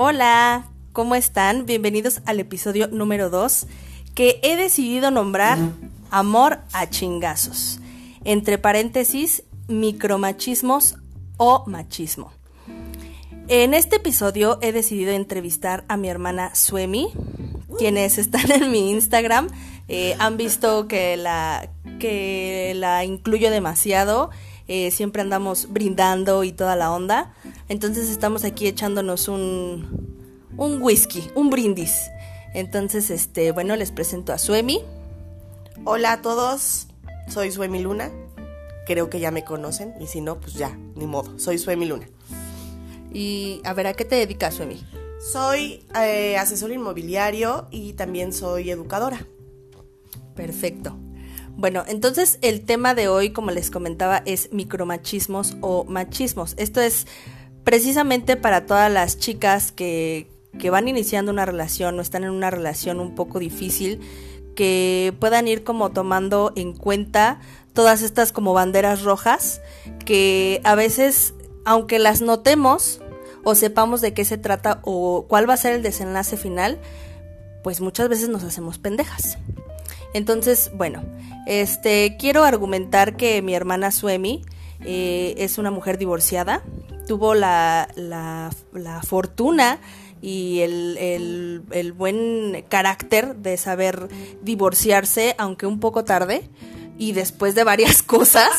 Hola, ¿cómo están? Bienvenidos al episodio número 2 que he decidido nombrar Amor a chingazos. Entre paréntesis, micromachismos o machismo. En este episodio he decidido entrevistar a mi hermana Suemi, quienes están en mi Instagram. eh, han visto que la, que la incluyo demasiado. eh, siempre andamos brindando y toda la onda. Entonces estamos aquí echándonos un, un whisky, un brindis. Entonces, este, bueno, les presento a Suemi. Hola a todos, soy Suemi Luna. Creo que ya me conocen y si no, pues ya, ni modo. Soy Suemi Luna. Y a ver, ¿a qué te dedicas, Suemi? Soy eh, asesor inmobiliario y también soy educadora. Perfecto. Bueno, entonces el tema de hoy, como les comentaba, es micromachismos o machismos. Esto es precisamente para todas las chicas que, que van iniciando una relación o están en una relación un poco difícil, que puedan ir como tomando en cuenta todas estas como banderas rojas que a veces, aunque las notemos o sepamos de qué se trata o cuál va a ser el desenlace final, pues muchas veces nos hacemos pendejas. Entonces, bueno, este quiero argumentar que mi hermana Suemi eh, es una mujer divorciada. Tuvo la, la, la fortuna y el, el, buen carácter de saber divorciarse, aunque un poco tarde, y después de varias cosas,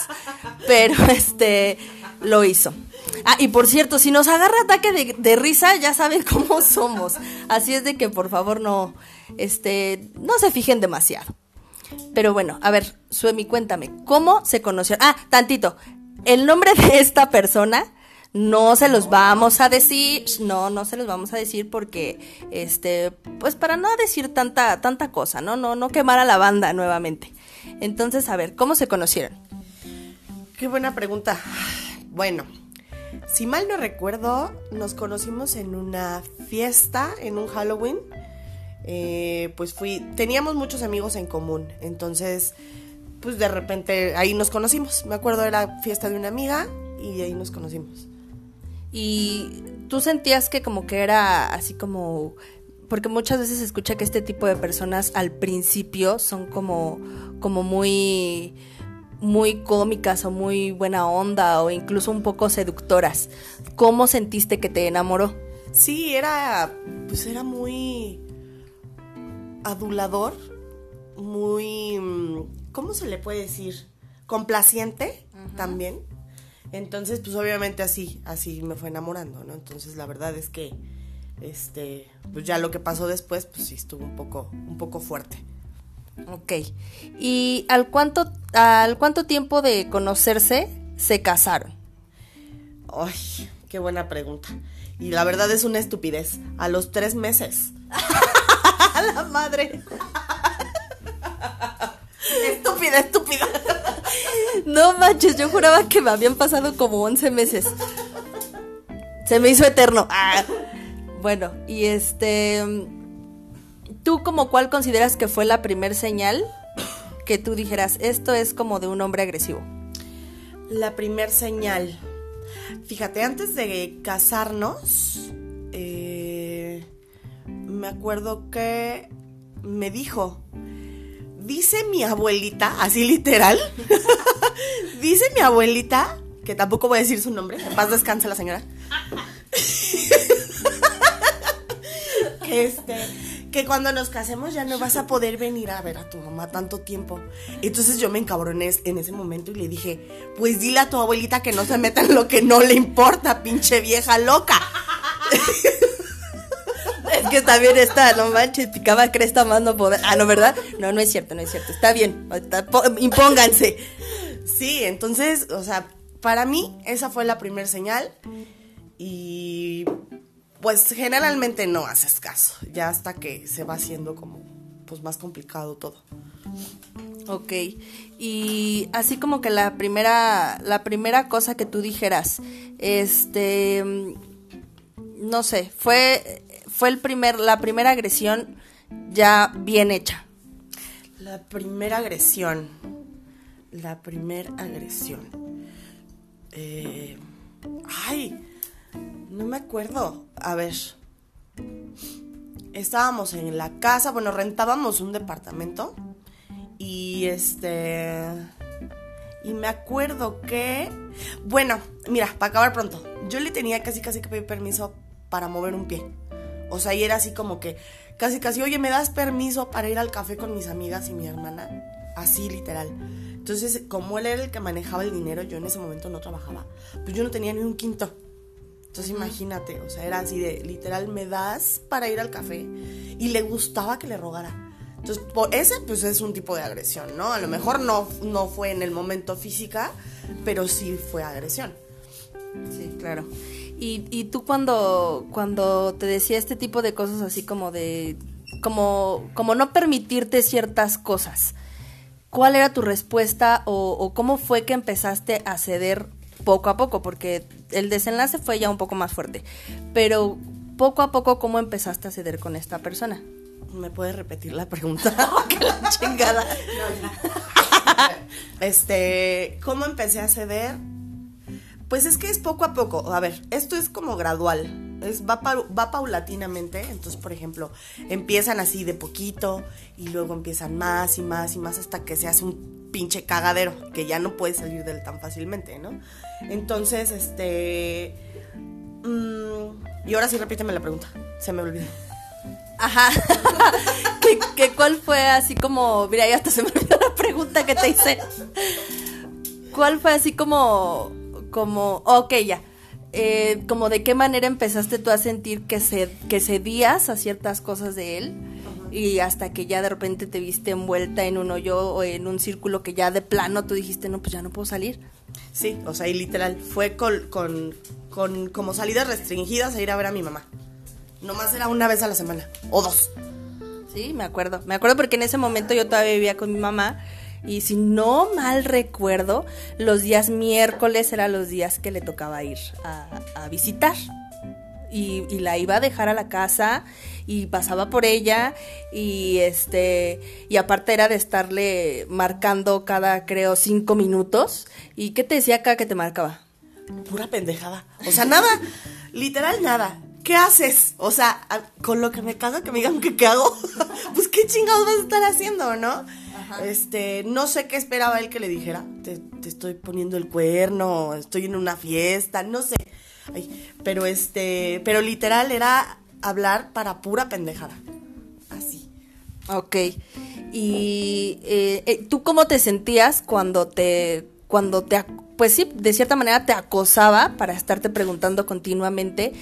pero este lo hizo. Ah, y por cierto, si nos agarra ataque de, de, risa, ya saben cómo somos. Así es de que por favor no, este, no se fijen demasiado. Pero bueno, a ver, Suemi, cuéntame, ¿cómo se conoció? Ah, tantito, el nombre de esta persona no se los vamos a decir, no, no se los vamos a decir porque, este, pues para no decir tanta, tanta cosa, ¿no? No, no quemar a la banda nuevamente. Entonces, a ver, ¿cómo se conocieron? Qué buena pregunta. Bueno, si mal no recuerdo, nos conocimos en una fiesta, en un Halloween. Eh, pues fui, teníamos muchos amigos en común, entonces, pues de repente ahí nos conocimos. Me acuerdo era fiesta de una amiga y ahí nos conocimos. Y tú sentías que como que era así como porque muchas veces se escucha que este tipo de personas al principio son como como muy muy cómicas o muy buena onda o incluso un poco seductoras. ¿Cómo sentiste que te enamoró? Sí, era pues era muy adulador, muy ¿cómo se le puede decir? complaciente uh -huh. también. Entonces, pues obviamente así, así me fue enamorando, ¿no? Entonces, la verdad es que este, pues ya lo que pasó después, pues sí estuvo un poco un poco fuerte. Ok. ¿Y al cuánto, al cuánto tiempo de conocerse se casaron? Ay, qué buena pregunta. Y la verdad es una estupidez. A los tres meses. ¡A la madre! estúpida, estúpida. No manches, yo juraba que me habían pasado como 11 meses. Se me hizo eterno. Ah. Bueno, y este ¿Tú como cuál consideras que fue la primer señal que tú dijeras, esto es como de un hombre agresivo? La primer señal. Fíjate, antes de casarnos, eh, me acuerdo que me dijo, dice mi abuelita, así literal, dice mi abuelita, que tampoco voy a decir su nombre, en paz descanse la señora. este que cuando nos casemos ya no vas a poder venir a ver a tu mamá tanto tiempo. Entonces yo me encabroné en ese momento y le dije, pues dile a tu abuelita que no se meta en lo que no le importa, pinche vieja loca. es que también está, no manches, picaba cresta más no poder. Ah, no, ¿verdad? No, no es cierto, no es cierto. Está bien, está, impónganse. Sí, entonces, o sea, para mí esa fue la primera señal y pues generalmente no haces caso, ya hasta que se va haciendo como pues más complicado todo. Ok, y así como que la primera, la primera cosa que tú dijeras, este, no sé, fue, fue el primer, la primera agresión ya bien hecha. La primera agresión, la primera agresión. Eh, ay, no me acuerdo. A ver, estábamos en la casa, bueno, rentábamos un departamento y este... Y me acuerdo que... Bueno, mira, para acabar pronto, yo le tenía casi casi que pedir permiso para mover un pie. O sea, y era así como que, casi casi, oye, ¿me das permiso para ir al café con mis amigas y mi hermana? Así, literal. Entonces, como él era el que manejaba el dinero, yo en ese momento no trabajaba. Pues yo no tenía ni un quinto. Entonces, imagínate, o sea, era así de, literal, me das para ir al café. Y le gustaba que le rogara. Entonces, por ese, pues es un tipo de agresión, ¿no? A lo mejor no, no fue en el momento física, pero sí fue agresión. Sí, claro. Y, y tú cuando, cuando te decía este tipo de cosas así como de, como, como no permitirte ciertas cosas, ¿cuál era tu respuesta o, o cómo fue que empezaste a ceder poco a poco? Porque el desenlace fue ya un poco más fuerte, pero poco a poco, ¿cómo empezaste a ceder con esta persona? ¿Me puedes repetir la pregunta? ¡Qué la chingada! este, ¿cómo empecé a ceder? Pues es que es poco a poco. A ver, esto es como gradual. Es, va, pa- va paulatinamente. Entonces, por ejemplo, empiezan así de poquito y luego empiezan más y más y más hasta que se hace un pinche cagadero que ya no puede salir de él tan fácilmente, ¿no? Entonces, este... mm, y ahora sí repíteme la pregunta. Se me olvidó. Ajá. ¿Qué, qué, cuál fue así como, mira, ya hasta se me olvidó la pregunta que te hice. ¿Cuál fue así como, como, ok, ya, eh, como de qué manera empezaste tú a sentir que, se, que cedías a ciertas cosas de él y hasta que ya de repente te viste envuelta en un hoyo o en un círculo que ya de plano tú dijiste, no, pues ya no puedo salir. Sí, o sea, y literal, fue con, con, con como salidas restringidas a ir a ver a mi mamá. Nomás era una vez a la semana, o dos. Sí, me acuerdo. Me acuerdo porque en ese momento yo todavía vivía con mi mamá y si no mal recuerdo, los días miércoles eran los días que le tocaba ir a, a visitar. Y, y la iba a dejar a la casa y pasaba por ella y este y aparte era de estarle marcando cada creo cinco minutos y qué te decía acá que te marcaba Pura pendejada. O sea, nada, literal nada. ¿Qué haces? O sea, con lo que me caga que me digan que qué hago, pues qué chingados vas a estar haciendo, ¿no? Este, no sé qué esperaba él que le dijera. Te, te estoy poniendo el cuerno, estoy en una fiesta, no sé. Ay, pero este, pero literal era hablar para pura pendejada. Así. Ok. Y eh, eh, tú cómo te sentías cuando te, cuando te, pues sí, de cierta manera te acosaba para estarte preguntando continuamente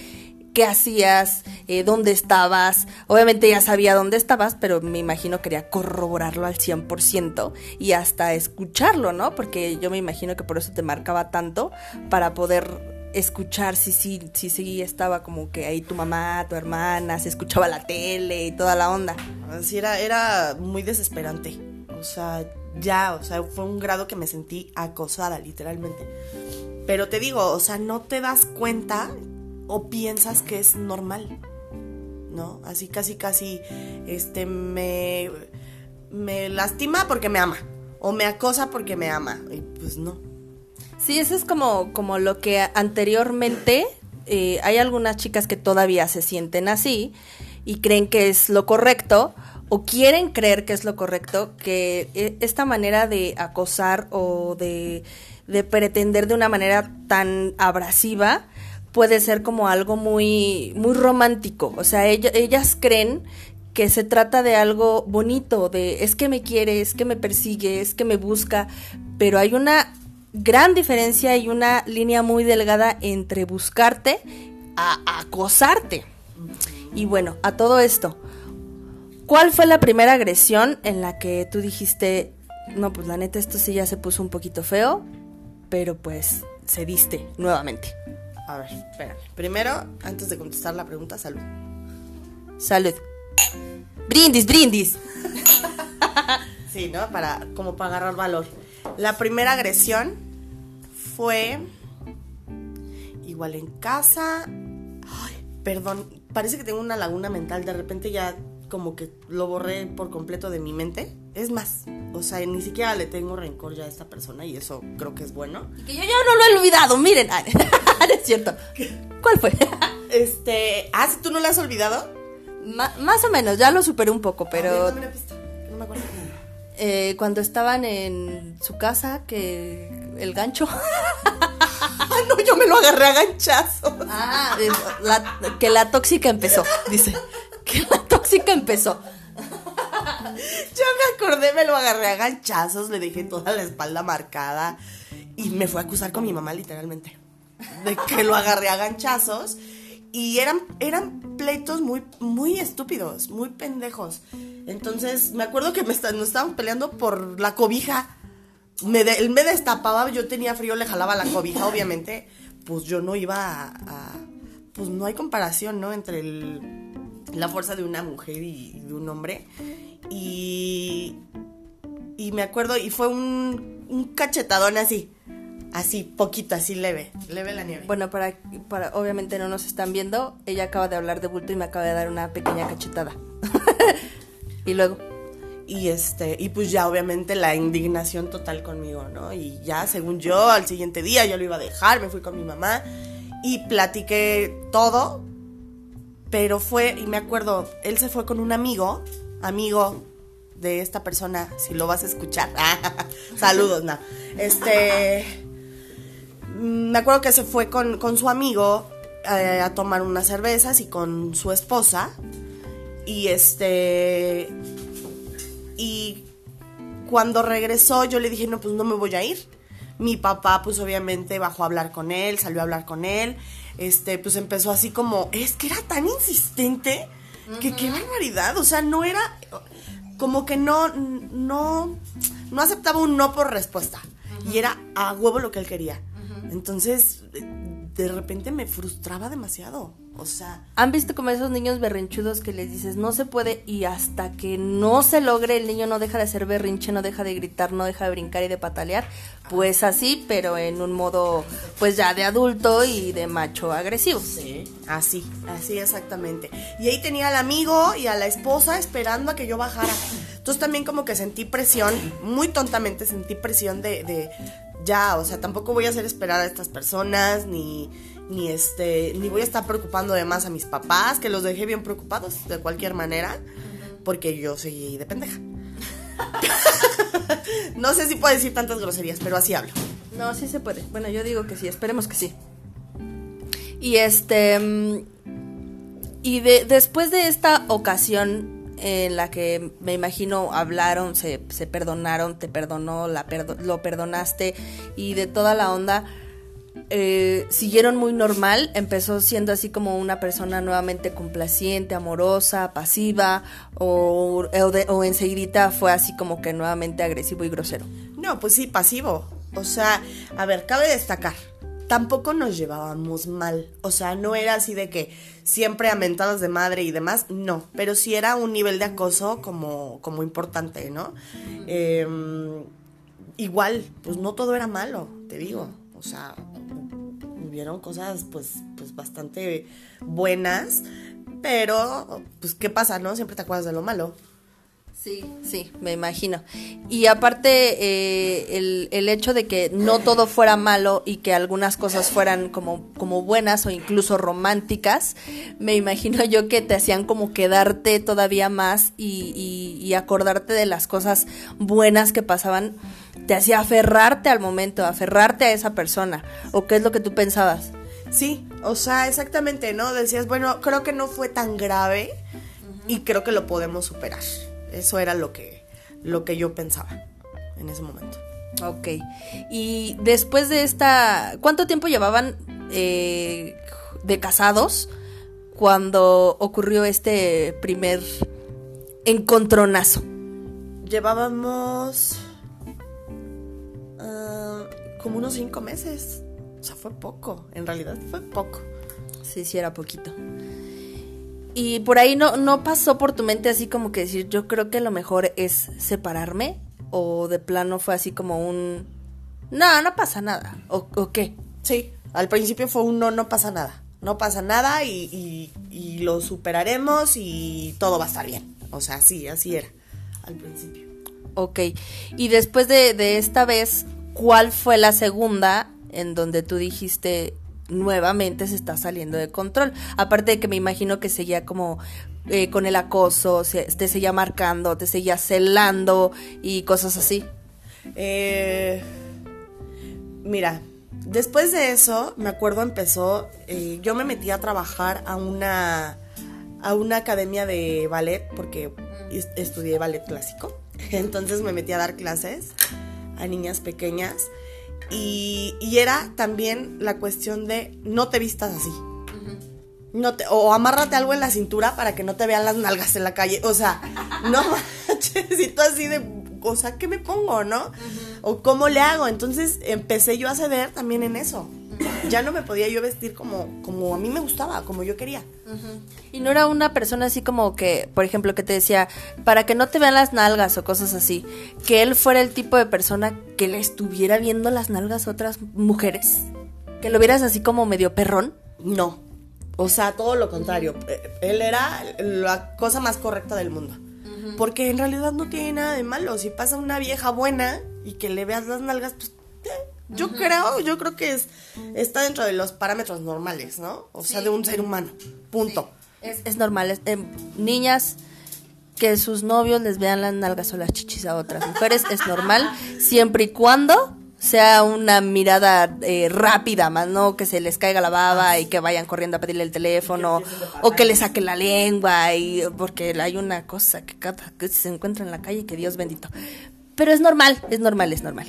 qué hacías, eh, dónde estabas. Obviamente ya sabía dónde estabas, pero me imagino quería corroborarlo al 100% y hasta escucharlo, ¿no? Porque yo me imagino que por eso te marcaba tanto para poder escuchar si sí si, sí estaba como que ahí tu mamá, tu hermana, se escuchaba la tele y toda la onda. Así era, era muy desesperante. O sea, ya, o sea, fue un grado que me sentí acosada, literalmente. Pero te digo, o sea, no te das cuenta o piensas que es normal. ¿No? Así casi casi este me me lastima porque me ama o me acosa porque me ama. Y pues no. Sí, eso es como, como lo que anteriormente eh, hay algunas chicas que todavía se sienten así y creen que es lo correcto o quieren creer que es lo correcto, que eh, esta manera de acosar o de, de pretender de una manera tan abrasiva puede ser como algo muy, muy romántico. O sea, ella- ellas creen que se trata de algo bonito, de es que me quiere, es que me persigue, es que me busca, pero hay una gran diferencia y una línea muy delgada entre buscarte a acosarte. Y bueno, a todo esto, ¿cuál fue la primera agresión en la que tú dijiste, no, pues la neta esto sí ya se puso un poquito feo, pero pues cediste nuevamente? A ver, espérame. Primero, antes de contestar la pregunta, salud. Salud. Brindis, brindis. Sí, ¿no? Para, como para agarrar valor. La primera agresión fue igual en casa. Ay, perdón, parece que tengo una laguna mental. De repente ya como que lo borré por completo de mi mente. Es más, o sea, ni siquiera le tengo rencor ya a esta persona y eso creo que es bueno. Que yo ya no lo he olvidado, miren. Ah, es cierto. ¿Cuál fue? Este, ah, ¿sí ¿tú no lo has olvidado? más o menos, ya lo superé un poco, pero... no me acuerdo. Eh, cuando estaban en su casa, que el gancho. No, yo me lo agarré a ganchazos. Ah, que la tóxica empezó, dice. Que la tóxica empezó. Ya me acordé, me lo agarré a ganchazos, le dejé toda la espalda marcada y me fue a acusar con mi mamá literalmente. De que lo agarré a ganchazos y eran, eran pleitos muy, muy estúpidos, muy pendejos. Entonces me acuerdo que me nos estaban peleando por la cobija. Me él me destapaba, yo tenía frío, le jalaba la cobija, obviamente. Pues yo no iba a, pues no hay comparación, ¿no? Entre la fuerza de una mujer y de un hombre. Y, y me acuerdo, y fue un, un cachetadón así. Así, poquito, así leve, leve la nieve. Bueno, para, para, obviamente no nos están viendo, ella acaba de hablar de bulto y me acaba de dar una pequeña cachetada. y luego. Y este, y pues ya obviamente la indignación total conmigo, ¿no? Y ya, según yo, al siguiente día yo lo iba a dejar, me fui con mi mamá y platiqué todo. Pero fue, y me acuerdo, él se fue con un amigo amigo de esta persona, si lo vas a escuchar. Saludos, no. Este. Mm, me acuerdo que se fue con, su amigo eh, a tomar unas cervezas y con su esposa. Y este. Y cuando regresó, yo le dije, no, pues no me voy a ir. Mi papá, pues obviamente bajó a hablar con él, salió a hablar con él. Este, pues empezó así como, es que era tan insistente que qué barbaridad, o sea, no era como que no no no aceptaba un no por respuesta. Y era a huevo lo que él quería. Entonces, de repente me frustraba demasiado. O sea. ¿Han visto como esos niños berrinchudos que les dices no se puede y hasta que no se logre el niño no deja de ser berrinche, no deja de gritar, no deja de brincar y de patalear? Pues así, pero en un modo pues ya de adulto y de macho agresivo. Sí, así, así exactamente. Y ahí tenía al amigo y a la esposa esperando a que yo bajara. Entonces también como que sentí presión, muy tontamente sentí presión de, de ya, o sea, tampoco voy a hacer esperar a estas personas ni ni este ni voy a estar preocupando de más a mis papás, que los dejé bien preocupados de cualquier manera, porque yo soy de pendeja. no sé si puedo decir tantas groserías, pero así hablo. No, sí se puede. Bueno, yo digo que sí, esperemos que sí. Y este mm, y de, después de esta ocasión en la que me imagino hablaron, se, perdonaron, te perdonó, la lo perdonaste y de toda la onda, eh, siguieron muy normal, empezó siendo así como una persona nuevamente complaciente, amorosa, pasiva, o, o, enseguida fue así como que nuevamente agresivo y grosero. No, pues sí, pasivo. O sea, a ver, cabe destacar, tampoco nos llevábamos mal. O sea, no era así de que siempre amentadas de madre y demás, no. Pero sí era un nivel de acoso como, como importante, ¿no? Em, igual, pues no todo era malo, te digo. O sea, hubieron cosas pues, pues bastante buenas, pero pues qué pasa, ¿no? Siempre te acuerdas de lo malo. Sí, sí, me imagino. Y aparte, eh, el, el, hecho de que no todo fuera malo y que algunas cosas fueran como, como buenas o incluso románticas, me imagino yo que te hacían como quedarte todavía más y, y, y acordarte de las cosas buenas que pasaban, te hacía aferrarte al momento, aferrarte a esa persona. ¿O qué es lo que tú pensabas? Sí, o sea, exactamente, ¿no? Decías, bueno, creo que no fue tan grave y creo que lo podemos superar. Eso era lo que, lo que yo pensaba en ese momento. Ok. Y después de esta, ¿cuánto tiempo llevaban eh, de casados cuando ocurrió este primer encontronazo? Llevábamos ah, como unos cinco meses. O sea, fue poco. En realidad fue poco. Sí, sí, era poquito. Y por ahí no, no pasó por tu mente así como que decir, yo creo que lo mejor es separarme. O de plano fue así como un... No, no pasa nada. ¿O, qué? Sí, al principio fue un no, no pasa nada. No pasa nada y, y, lo superaremos y todo va a estar bien. O sea, sí, así era al principio. Ok, y después de, de esta vez, ¿cuál fue la segunda en donde tú dijiste, nuevamente se está saliendo de control. Aparte de que me imagino que seguía como eh, con el acoso, te seguía marcando, te seguía celando y cosas así. Eh, mira, después de eso, me acuerdo empezó, eh, yo me metí a trabajar a una, a una academia de ballet, porque estudié ballet clásico, entonces me metí a dar clases a niñas pequeñas y, y era también la cuestión de no te vistas así no te, o amárrate algo en la cintura para que no te vean las nalgas en la calle. O sea, no manches, y tú así de, o sea, ¿qué me pongo, no? O cómo le hago. Entonces empecé yo a ceder también en eso. Ya no me podía yo vestir como, como a mí me gustaba, como yo quería. Y no era una persona así como que, por ejemplo, que te decía, para que no te vean las nalgas o cosas así, que él fuera el tipo de persona que le estuviera viendo las nalgas a otras mujeres. Que lo vieras así como medio perrón. No, o sea, todo lo contrario. Eh, él era la cosa más correcta del mundo. Porque en realidad no tiene nada de malo. Si pasa una vieja buena y que le veas las nalgas, pues eh, yo creo, yo creo que es, está dentro de los parámetros normales, ¿no? O sea, de un ser humano. Punto. Es, normal. Em, niñas que sus novios les vean las nalgas o las chichis a otras mujeres es normal, siempre y cuando sea una mirada eh, rápida, más no que se les caiga la baba y que vayan corriendo a pedirle el teléfono o que le saque la lengua y porque hay una cosa que cada que se encuentra en la calle que Dios bendito. Pero es normal, es normal, es normal.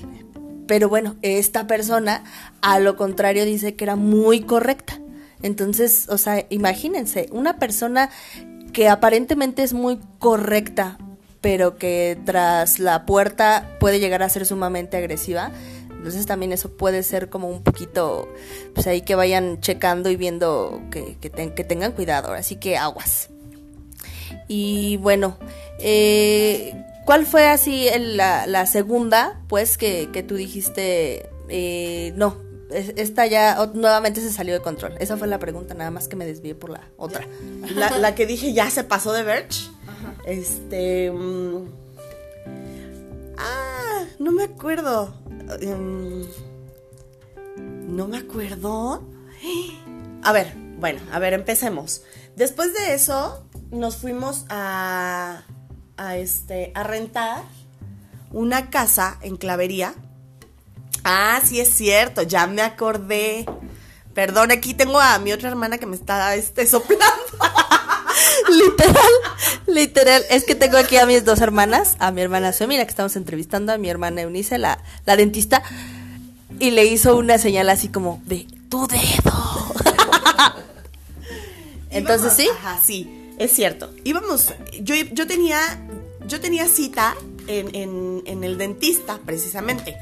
Pero bueno, esta persona a lo contrario dice que era muy correcta. Entonces, o sea, imagínense, una persona que aparentemente es muy correcta, pero que tras la puerta puede llegar a ser sumamente agresiva, entonces también eso puede ser como un poquito, pues ahí que vayan checando y viendo que, que, tengan cuidado. Así que aguas. Y bueno, eh, ¿cuál fue así la, segunda, pues, que, que tú dijiste, eh, no, esta ya nuevamente se salió de control? Esa fue la pregunta, nada más que me desvié por la otra. La, que dije ya se pasó de Verge. Este... Mm, ah, no me acuerdo. Em, no me acuerdo. A ver, bueno, a ver, empecemos. Después de eso, nos fuimos a, a, este, a rentar una casa en Clavería. Ah, sí es cierto, ya me acordé. Perdón, aquí tengo a mi otra hermana que me está este, soplando. literal, literal. Es que tengo aquí a mis dos hermanas, a mi hermana la que estamos entrevistando, a mi hermana Eunice, la, la dentista, y le hizo una señal así como de tu dedo. Entonces, ¿sí? Ajá, sí, es cierto. Íbamos, yo, yo tenía, yo tenía cita en, en, el dentista, precisamente.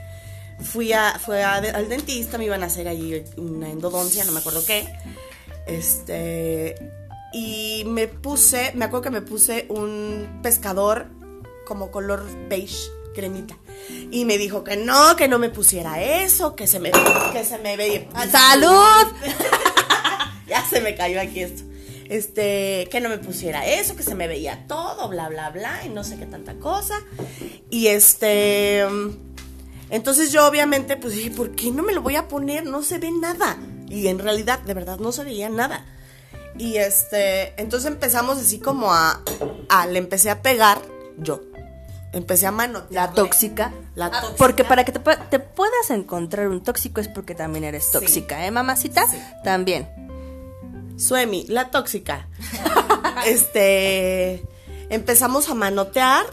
Fui, a, fui al dentista, me iban a hacer allí una endodoncia, no me acuerdo qué. Este, y me puse, me acuerdo que me puse un pescador como color beige, cremita. Y me dijo que no, que no me pusiera eso, que se me, que se me veía. ¡Salud! ya se me cayó aquí esto. Este, que no me pusiera eso, que se me veía todo, bla, bla, bla, y no sé qué tanta cosa. Y este. Entonces yo obviamente pues dije, ¿por qué no me lo voy a poner? No se ve nada. Y en realidad, de verdad, no se veía nada. Y este, entonces empezamos así como a, a le empecé a pegar yo. Empecé a mano. La tóxica. La tóxica. Porque para que te, puedas encontrar un tóxico es porque también eres tóxica, ¿eh, mamacita? Sí. También. Suemi, la tóxica. este, empezamos a manotear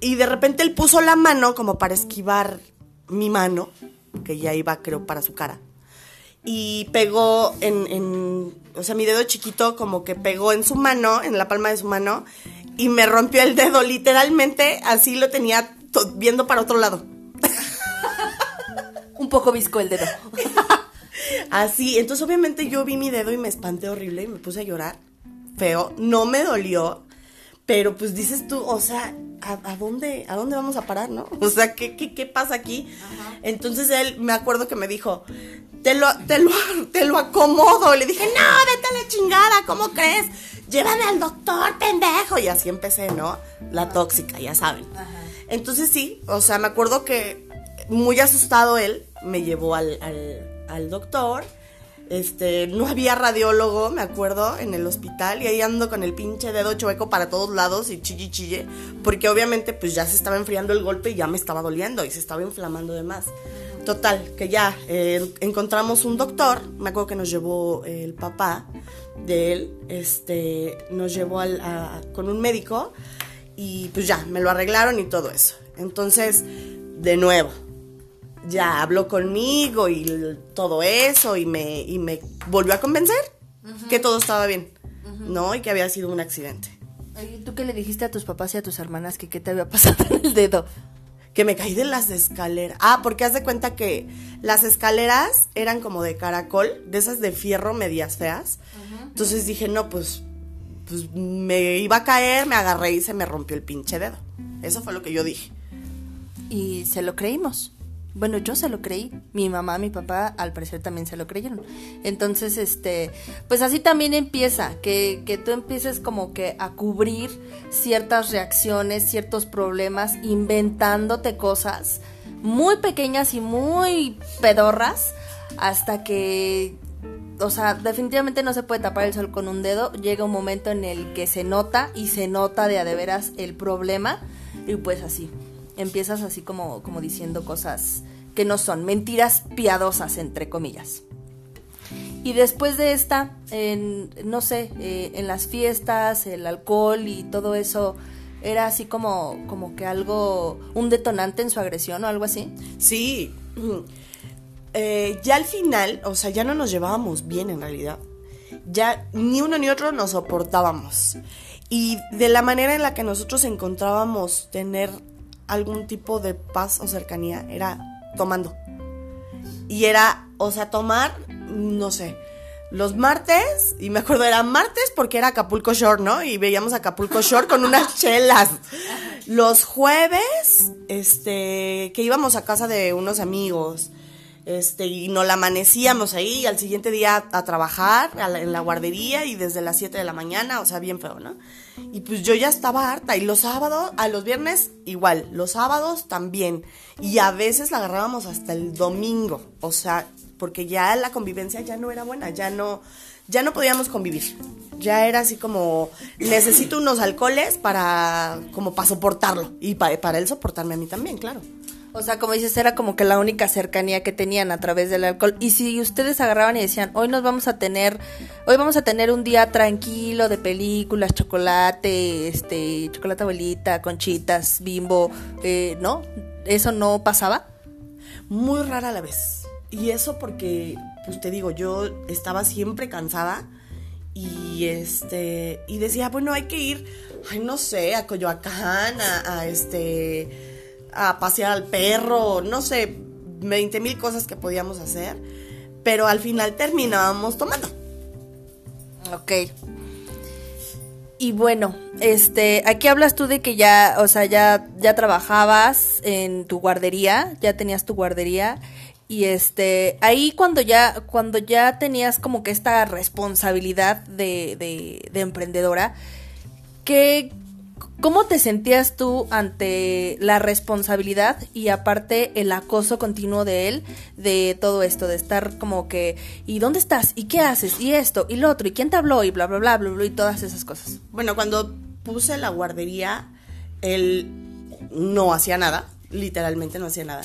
y de repente él puso la mano como para esquivar mi mano, que ya iba creo para su cara. Y pegó en o sea, mi dedo chiquito como que pegó en su mano, en la palma de su mano, y me rompió el dedo, literalmente así lo tenía viendo para otro lado. Un poco visco el dedo. así, entonces obviamente yo vi mi dedo y me espanté horrible y me puse a llorar. Feo, no me dolió, pero pues dices tú, o sea, ¿a, dónde, ¿a dónde vamos a parar, no? O sea, ¿qué, qué, qué pasa aquí? Entonces él, me acuerdo que me dijo, te lo, te lo, te lo acomodo. Le dije, no, vete a la chingada, ¿cómo crees? Llévame al doctor, pendejo. Y así empecé, ¿no? La tóxica, ya saben. Entonces sí, o sea, me acuerdo que muy asustado él me llevó al, al, al doctor. Este, no había radiólogo, me acuerdo, en el hospital y ahí ando con el pinche dedo chueco para todos lados y chille chille, porque obviamente pues ya se estaba enfriando el golpe y ya me estaba doliendo y se estaba inflamando de más. Total, que ya eh, encontramos un doctor, me acuerdo que nos llevó el papá de él, este, nos llevó al, con un médico y pues ya, me lo arreglaron y todo eso. Entonces, de nuevo, ya habló conmigo y todo eso y me, y me volvió a convencer que todo estaba bien, ¿no? Y que había sido un accidente. ¿Y tú qué le dijiste a tus papás y a tus hermanas que qué te había pasado en el dedo? Que me caí de las escaleras. Ah, porque haz de cuenta que las escaleras eran como de caracol, de esas de fierro medias feas. Entonces dije, no, pues, pues me iba a caer, me agarré y se me rompió el pinche dedo. Eso fue lo que yo dije. Y se lo creímos. Bueno, yo se lo creí, mi mamá, mi papá, al parecer también se lo creyeron. Entonces, este, pues así también empieza, que, que tú empieces como que a cubrir ciertas reacciones, ciertos problemas, inventándote cosas muy pequeñas y muy pedorras, hasta que o sea, definitivamente no se puede tapar el sol con un dedo. Llega un momento en el que se nota y se nota de a de veras el problema. Y pues así empiezas así como, como diciendo cosas que no son, mentiras piadosas, entre comillas. Y después de esta, en, no sé, eh, en las fiestas, el alcohol y todo eso, ¿era así como, como que algo, un detonante en su agresión o algo así? Sí. Eh, ya al final, o sea, ya no nos llevábamos bien en realidad. Ya ni uno ni otro nos soportábamos. Y de la manera en la que nosotros encontrábamos tener algún tipo de paz o cercanía era tomando. Y era, o sea, tomar, no sé, los martes, y me acuerdo era martes porque era Acapulco Shore, ¿no? Y veíamos Acapulco Shore con unas chelas. Los jueves, este, que íbamos a casa de unos amigos este, y nos la amanecíamos ahí y al siguiente día a, trabajar en la guardería y desde las 7 de la mañana, o sea, bien feo, ¿no? Y pues yo ya estaba harta y los sábados, a los viernes igual, los sábados también y a veces la agarrábamos hasta el domingo, o sea, porque ya la convivencia ya no era buena, ya no, ya no podíamos convivir. Ya era así como, necesito unos alcoholes para, como para soportarlo. Y para, para él soportarme a mí también, claro. O sea, como dices, era como que la única cercanía que tenían a través del alcohol. Y si ustedes agarraban y decían, hoy nos vamos a tener, hoy vamos a tener un día tranquilo de películas, chocolate, este, chocolate abuelita, conchitas, bimbo, eh, ¿no? ¿Eso no pasaba? Muy rara a la vez. Y eso porque, pues te digo, yo estaba siempre cansada y este, y decía, bueno, hay que ir, ay, no sé, a Coyoacán, a este a pasear al perro, no sé, 20 mil cosas que podíamos hacer, pero al final terminábamos tomando. Ok. Y bueno, este, aquí hablas tú de que ya, o sea, ya, ya trabajabas en tu guardería, ya tenías tu guardería y este, ahí cuando ya, cuando ya tenías como que esta responsabilidad de, de, de emprendedora, ¿qué, ¿Cómo te sentías tú ante la responsabilidad y aparte el acoso continuo de él de todo esto, de estar como que, ¿y dónde estás? ¿Y qué haces? ¿Y esto? ¿Y lo otro? ¿Y quién te habló? Y bla, bla, bla, bla, bla, y todas esas cosas. Bueno, cuando puse la guardería, él no hacía nada, literalmente no hacía nada.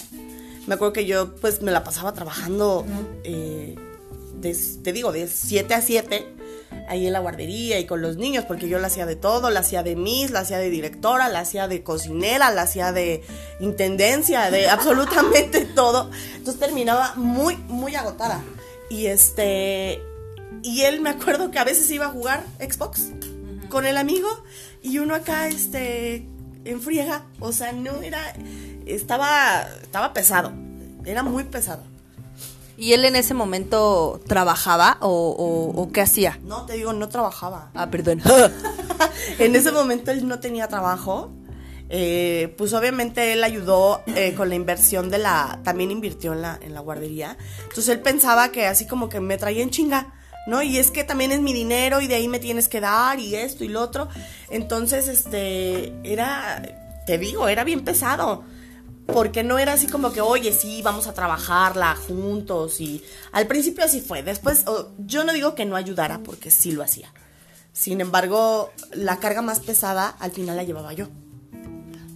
Me acuerdo que yo pues me la pasaba trabajando, eh, te digo, de 7 a 7 ahí en la guardería y con los niños, porque yo la hacía de todo, la hacía de Miss, la hacía de directora, la hacía de cocinera, la hacía de intendencia, de absolutamente todo. Entonces terminaba muy, muy agotada. Y este, y él me acuerdo que a veces iba a jugar Xbox con el amigo y uno acá, este, en friega, o sea, no era, estaba, estaba pesado, era muy pesado. ¿Y él en ese momento trabajaba o, qué hacía? No, te digo, no trabajaba. Ah, perdón. en ese momento él no tenía trabajo. Eh, pues obviamente él ayudó eh, con la inversión de la... También invirtió en la, en la guardería. Entonces él pensaba que así como que me traía en chinga. ¿no? Y es que también es mi dinero y de ahí me tienes que dar y esto y lo otro. Entonces, este, era, te digo, era bien pesado porque no era así como que, oye, sí, vamos a trabajarla juntos y al principio así fue, después yo no digo que no ayudara porque sí lo hacía. Sin embargo, la carga más pesada al final la llevaba yo.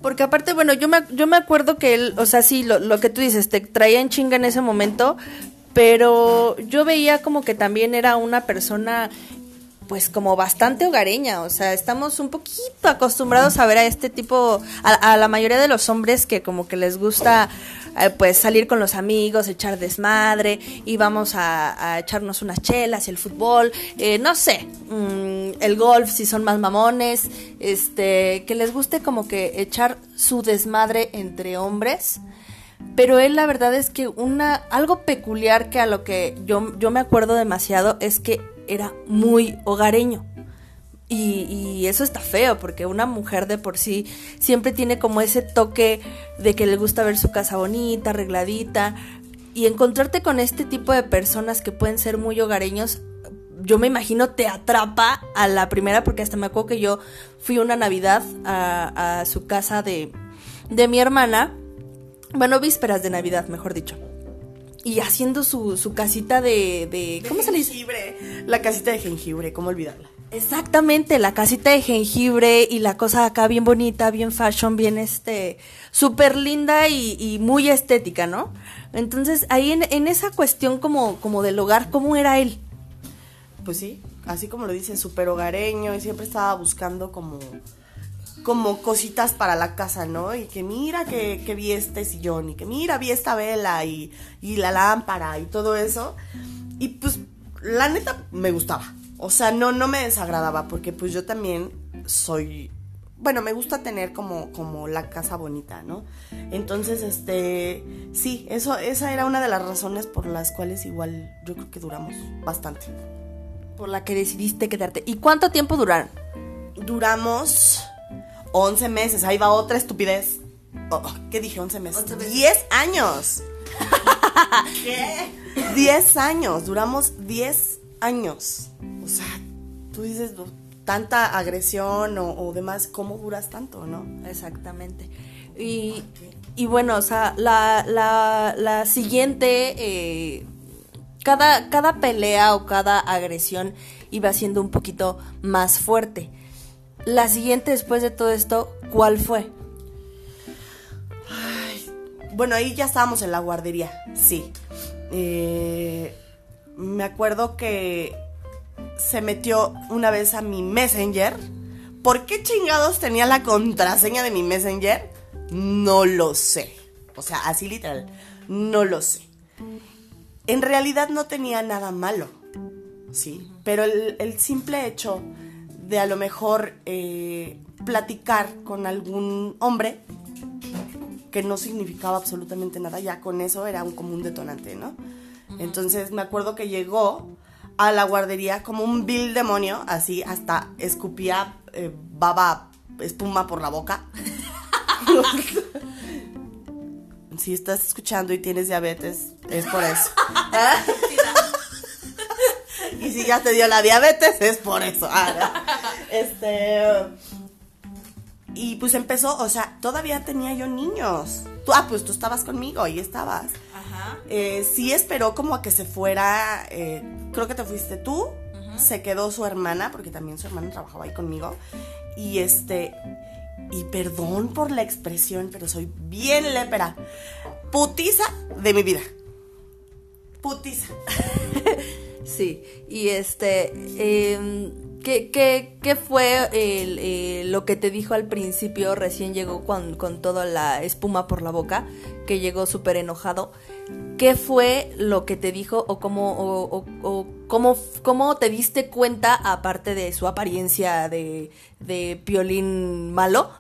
Porque aparte, bueno, yo me, yo me acuerdo que él, o sea, sí, lo, lo que tú dices, te traía en chinga en ese momento, pero yo veía como que también era una persona pues como bastante hogareña, o sea, estamos un poquito acostumbrados a ver a este tipo, a, la mayoría de los hombres que como que les gusta eh, pues salir con los amigos, echar desmadre y vamos a, echarnos unas chelas el fútbol, eh, no sé, mm, el golf si son más mamones, este, que les guste como que echar su desmadre entre hombres pero él la verdad es que una algo peculiar que a lo que yo, yo me acuerdo demasiado es que era muy hogareño. Y, eso está feo, porque una mujer de por sí siempre tiene como ese toque de que le gusta ver su casa bonita, arregladita. Y encontrarte con este tipo de personas que pueden ser muy hogareños, yo me imagino te atrapa a la primera, porque hasta me acuerdo que yo fui una Navidad a, su casa de, de mi hermana. Bueno, vísperas de Navidad, mejor dicho y haciendo su, su casita de, de, ¿Cómo se le dice? Jengibre. La casita de jengibre, ¿cómo olvidarla? Exactamente, la casita de jengibre y la cosa acá bien bonita, bien fashion, bien este, súper linda y, muy estética, ¿no? Entonces, ahí en, en, esa cuestión como, como del hogar, ¿cómo era él? Pues sí, así como lo dice, súper hogareño y siempre estaba buscando como como cositas para la casa, ¿no? Y que mira que, que vi este sillón y que mira vi esta vela y, y la lámpara y todo eso. Y pues la neta me gustaba. O sea, no, no me desagradaba porque pues yo también soy bueno, me gusta tener como, como la casa bonita, ¿no? Entonces, este, sí, eso, esa era una de las razones por las cuales igual yo creo que duramos bastante. Por la que decidiste quedarte. ¿Y cuánto tiempo duraron? Duramos 11 meses, ahí va otra estupidez. Oh, ¿Qué dije? 11 meses. 10 años. ¿Qué? 10 años, duramos 10 años. O sea, tú dices, tanta agresión o, demás, ¿cómo duras tanto, no? Exactamente. Y, y bueno, o sea, la, la, la siguiente, eh, cada, cada pelea o cada agresión iba siendo un poquito más fuerte. La siguiente después de todo esto, ¿cuál fue? bueno, ahí ya estábamos en la guardería, sí. Eh, me acuerdo que se metió una vez a mi Messenger. ¿Por qué chingados tenía la contraseña de mi Messenger? No lo sé. O sea, así literal, no lo sé. En realidad no tenía nada malo, sí. Pero el, el simple hecho de a lo mejor eh, platicar con algún hombre que no significaba absolutamente nada, ya con eso era un común detonante, ¿no? Entonces me acuerdo que llegó a la guardería como un vil demonio, así hasta escupía eh, baba, espuma por la boca. si estás escuchando y tienes diabetes, es por eso. y si ya te dio la diabetes, es por eso. Ah, este. Y pues empezó, o sea, todavía tenía yo niños. Tú, ah, pues tú estabas conmigo, ahí estabas. Ajá. Eh, sí esperó como a que se fuera, eh, creo que te fuiste tú, se quedó su hermana, porque también su hermana trabajaba ahí conmigo. Y este, y perdón por la expresión, pero soy bien lépera. Putiza de mi vida. Putiza. Sí, y este, eh, ¿qué, qué, qué, fue eh, lo que te dijo al principio? Recién llegó con, con toda la espuma por la boca, que llegó súper enojado. ¿Qué fue lo que te dijo o cómo, cómo, cómo, te diste cuenta, aparte de su apariencia de, de piolín malo?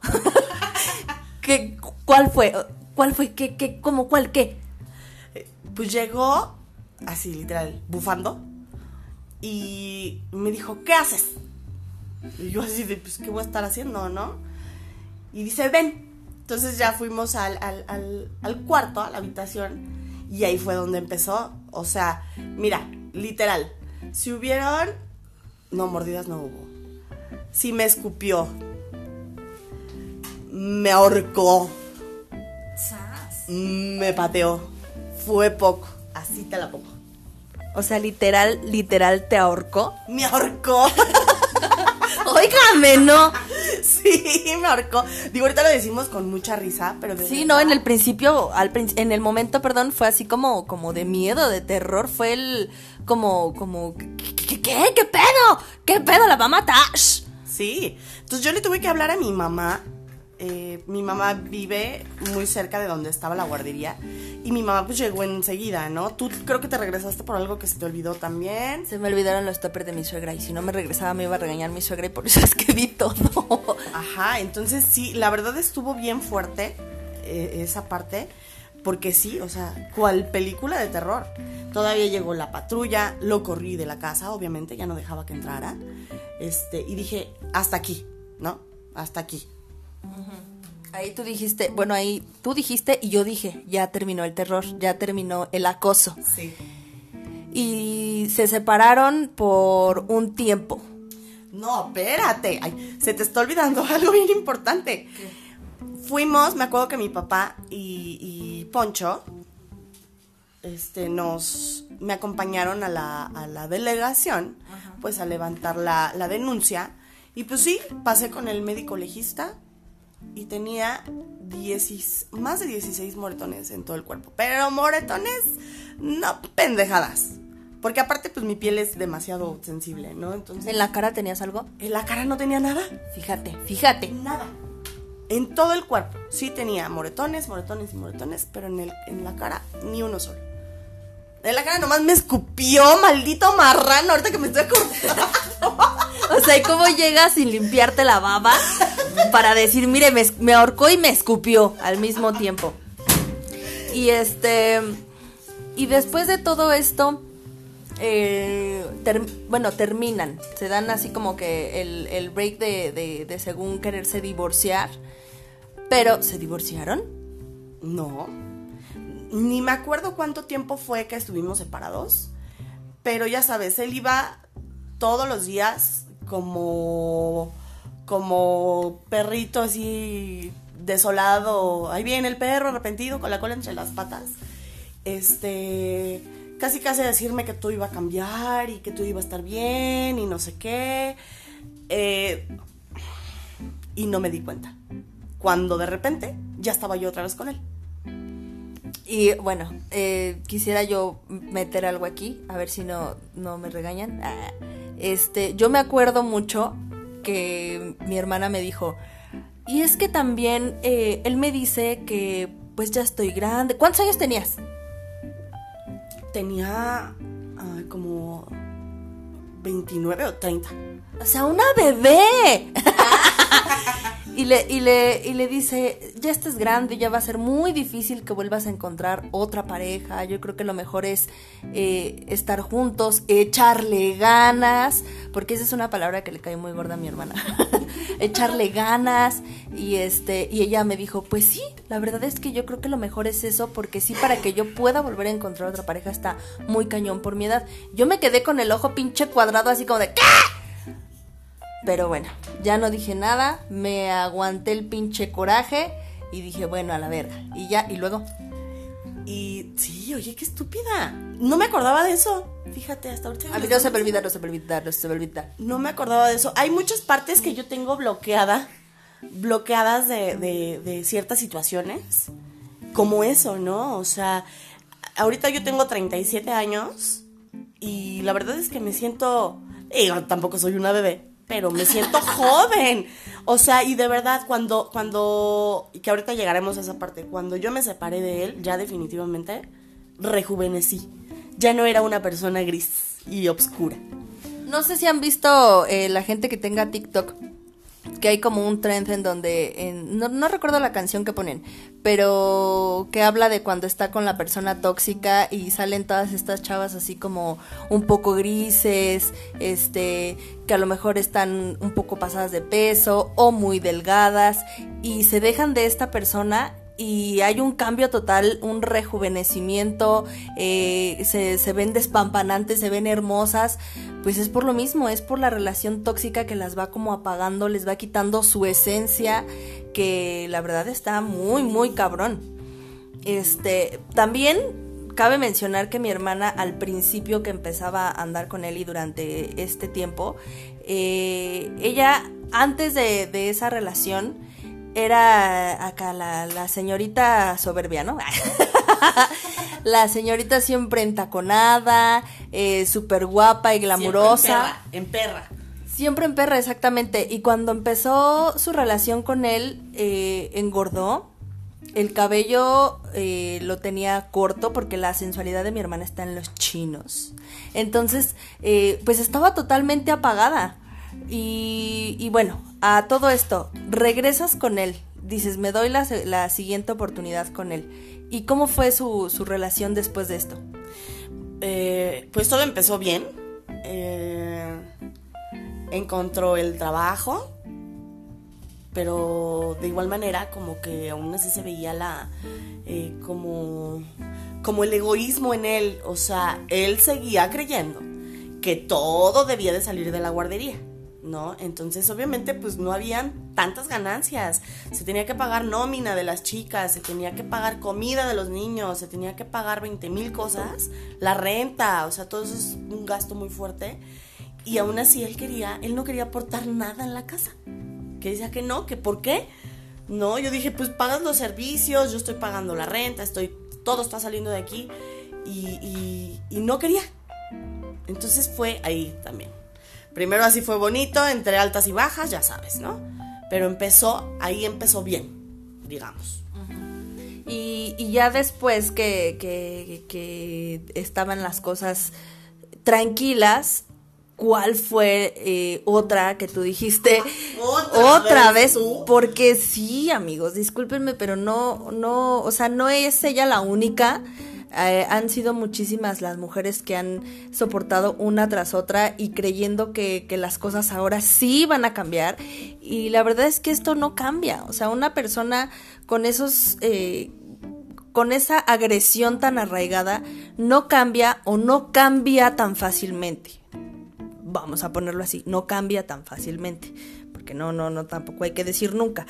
¿Qué, ¿Cuál fue? ¿Cuál fue? ¿Qué, qué, cómo, cuál, qué? Pues llegó así literal, bufando y me dijo, ¿qué haces? Y yo así de, pues, ¿qué voy a estar haciendo, no? Y dice, ven. Entonces ya fuimos al, al, cuarto, a la habitación, y ahí fue donde empezó. O sea, mira, literal, si hubieron... No, mordidas no hubo. Si me escupió. Me ahorcó. Me pateó. Fue poco. Así te la pongo. O sea, literal, literal te ahorcó. Me ahorcó. Óigame, no. Sí, me ahorcó. Digo, ahorita lo decimos con mucha risa, pero Sí, no, en el principio, al en el momento, perdón, fue así como, como de miedo, de terror, fue el, como, como, ¿qué, qué, qué, pedo? ¿Qué pedo? La va a matar. Sí. Entonces yo le tuve que hablar a mi mamá. Eh, mi mamá vive muy cerca de donde estaba la guardería. Y mi mamá pues llegó enseguida, ¿no? Tú creo que te regresaste por algo que se te olvidó también. Se me olvidaron los toppers de mi suegra y si no me regresaba me iba a regañar mi suegra y por eso es que vi todo. Ajá, entonces sí, la verdad estuvo bien fuerte eh, esa parte. Porque sí, o sea, cual película de terror. Todavía llegó la patrulla, lo corrí de la casa, obviamente, ya no dejaba que entrara. Este, y dije, hasta aquí, ¿no? Hasta aquí. Ahí tú dijiste, bueno, ahí tú dijiste y yo dije, ya terminó el terror, ya terminó el acoso. Sí. Y se separaron por un tiempo. No, espérate. Ay, se te está olvidando algo bien importante. Fuimos, me acuerdo que mi papá y, y Poncho este, nos me acompañaron a la, a la delegación, pues a levantar la, la denuncia. Y pues sí, pasé con el médico legista y tenía 10 más de 16 moretones en todo el cuerpo. Pero moretones, no pendejadas. Porque aparte, pues mi piel es demasiado sensible, ¿no? Entonces, ¿En la cara tenías algo? en la cara no tenía nada. Fíjate, fíjate. Nada. En todo el cuerpo. Sí tenía moretones, moretones y moretones, pero en, el, en la cara ni uno solo. En la cara nomás me escupió, maldito marrano, ahorita que me estoy acordando. O sea, ¿y cómo llegas sin limpiarte la baba para decir, mire, me, ahorcó y me escupió al mismo tiempo? Y este. Y después de todo esto, eh, bueno, terminan. Se dan así como que el, el break de, de, de según quererse divorciar. Pero, ¿se divorciaron? No. Ni me acuerdo cuánto tiempo fue que estuvimos separados. Pero ya sabes, él iba todos los días como. Como perrito así desolado. Ahí viene el perro arrepentido con la cola entre las patas. Este. Casi casi decirme que todo iba a cambiar y que todo iba a estar bien y no sé qué. Eh, y no me di cuenta. Cuando de repente ya estaba yo otra vez con él. Y bueno, eh, quisiera yo meter algo aquí, a ver si no, no me regañan. Ah, Este, yo me acuerdo mucho que mi hermana me dijo, y es que también eh, él me dice que pues ya estoy grande. ¿Cuántos años tenías? Tenía como 29 o 30. O sea, una bebé. y, le, y, le, y le dice, ya estás grande, ya va a ser muy difícil que vuelvas a encontrar otra pareja. Yo creo que lo mejor es eh, estar juntos, echarle ganas, porque esa es una palabra que le cae muy gorda a mi hermana. echarle ganas. Y, este, y ella me dijo, pues sí, la verdad es que yo creo que lo mejor es eso, porque sí, para que yo pueda volver a encontrar otra pareja está muy cañón por mi edad. Yo me quedé con el ojo pinche cuadrado así como de, ¿qué? Pero bueno, ya no dije nada, me aguanté el pinche coraje y dije, bueno, a la verga. Y ya, y luego, Y sí, oye, qué estúpida. No me acordaba de eso. Fíjate, hasta ahorita. a mí no se me olvida, no se me olvida, no se me olvida. No me acordaba de eso. Hay muchas partes que yo tengo bloqueada, bloqueadas de, de, de ciertas situaciones, como eso, ¿no? O sea, ahorita yo tengo 37 años y la verdad es que me siento, digo, tampoco soy una bebé, pero me siento joven. O sea, y de verdad, cuando, cuando, que ahorita llegaremos a esa parte, cuando yo me separé de él, ya definitivamente rejuvenecí. Ya no era una persona gris y obscura. No sé si han visto eh, la gente que tenga TikTok, que hay como un trend en donde, no, no recuerdo la canción que ponen, pero que habla de cuando está con la persona tóxica y salen todas estas chavas así como un poco grises, este, que a lo mejor están un poco pasadas de peso o muy delgadas y se dejan de esta persona y hay un cambio total, un rejuvenecimiento, eh, se, se ven despampanantes, se ven hermosas, pues es por lo mismo, es por la relación tóxica que las va como apagando, les va quitando su esencia, que la verdad está muy, muy cabrón. este, también cabe mencionar que mi hermana al principio que empezaba a andar con él y durante este tiempo, eh, ella antes de, esa relación era acá la, señorita soberbia, ¿no? la señorita siempre entaconada, eh, súper guapa y glamurosa. en perra. Siempre en perra, exactamente. Y cuando empezó su relación con él, eh, engordó. El cabello eh, lo tenía corto porque la sensualidad de mi hermana está en los chinos. Entonces, eh, pues estaba totalmente apagada. Y, bueno, a todo esto, regresas con él. Dices, me doy la, siguiente oportunidad con él. ¿Y cómo fue su, su relación después de esto? pues todo empezó bien. Eh, encontró el trabajo, pero de igual manera como que aún así se veía la eh, como como el egoísmo en él, o sea, él seguía creyendo que todo debía de salir de la guardería. ¿No? Entonces, obviamente, pues no habían tantas ganancias. Se tenía que pagar nómina de las chicas, se tenía que pagar comida de los niños, se tenía que pagar 20 mil cosas, la renta, o sea, todo eso es un gasto muy fuerte. Y aún así él quería, él no quería aportar nada en la casa. Que decía que no, que por qué. No, yo dije, pues pagas los servicios, yo estoy pagando la renta, estoy, todo está saliendo de aquí. Y, y, no quería. Entonces fue ahí también. Primero así fue bonito, entre altas y bajas, ya sabes, ¿no? Pero empezó, ahí empezó bien, digamos. Y, y, ya después que, que, que, estaban las cosas tranquilas, cuál fue eh, otra que tú dijiste otra, vez, porque sí amigos discúlpenme pero no no o sea no es ella la única eh, han sido muchísimas las mujeres que han soportado una tras otra y creyendo que, que, las cosas ahora sí van a cambiar. Y la verdad es que esto no cambia. O sea, una persona con esos... Eh, con esa agresión tan arraigada no cambia o no cambia tan fácilmente vamos a ponerlo así, no cambia tan fácilmente, porque no, no, no, tampoco hay que decir nunca.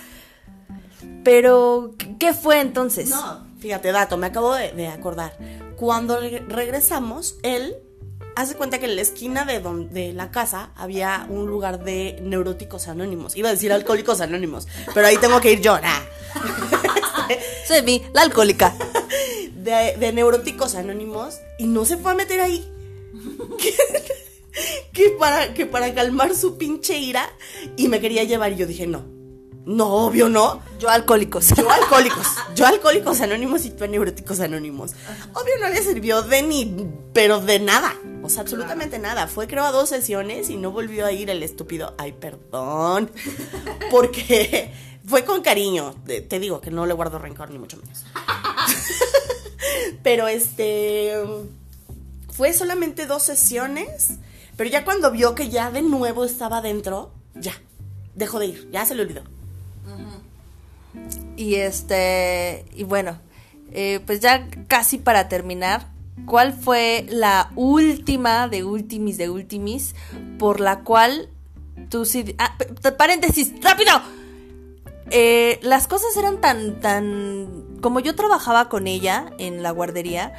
Pero, ¿qué fue entonces? No, fíjate, dato, me acabo de, acordar. Cuando regresamos, él hace cuenta que en la esquina de, donde, la casa había un lugar de neuróticos anónimos. Iba a decir alcohólicos anónimos, pero ahí tengo que ir yo. Nah. Soy mi, la alcohólica. De, de neuróticos anónimos y no se fue a meter ahí. que para, que para calmar su pinche ira y me quería llevar y yo dije, no, no, obvio no. Yo alcohólicos. Yo alcohólicos. Yo alcohólicos anónimos y tú neuróticos anónimos. Obvio no le sirvió de ni, pero de nada. O sea, absolutamente nada. Fue creo a dos sesiones y no volvió a ir el estúpido. Ay, perdón. Porque fue con cariño. Te digo que no le guardo rencor ni mucho menos. Pero este... Fue solamente dos sesiones pero ya cuando vio que ya de nuevo estaba dentro, ya, dejó de ir, ya se le olvidó. Y este, y bueno, eh, pues ya casi para terminar, ¿cuál fue la última de ultimis de ultimis por la cual tú sí... Ah, paréntesis, rápido. Eh, las cosas eran tan, tan... Como yo trabajaba con ella en la guardería,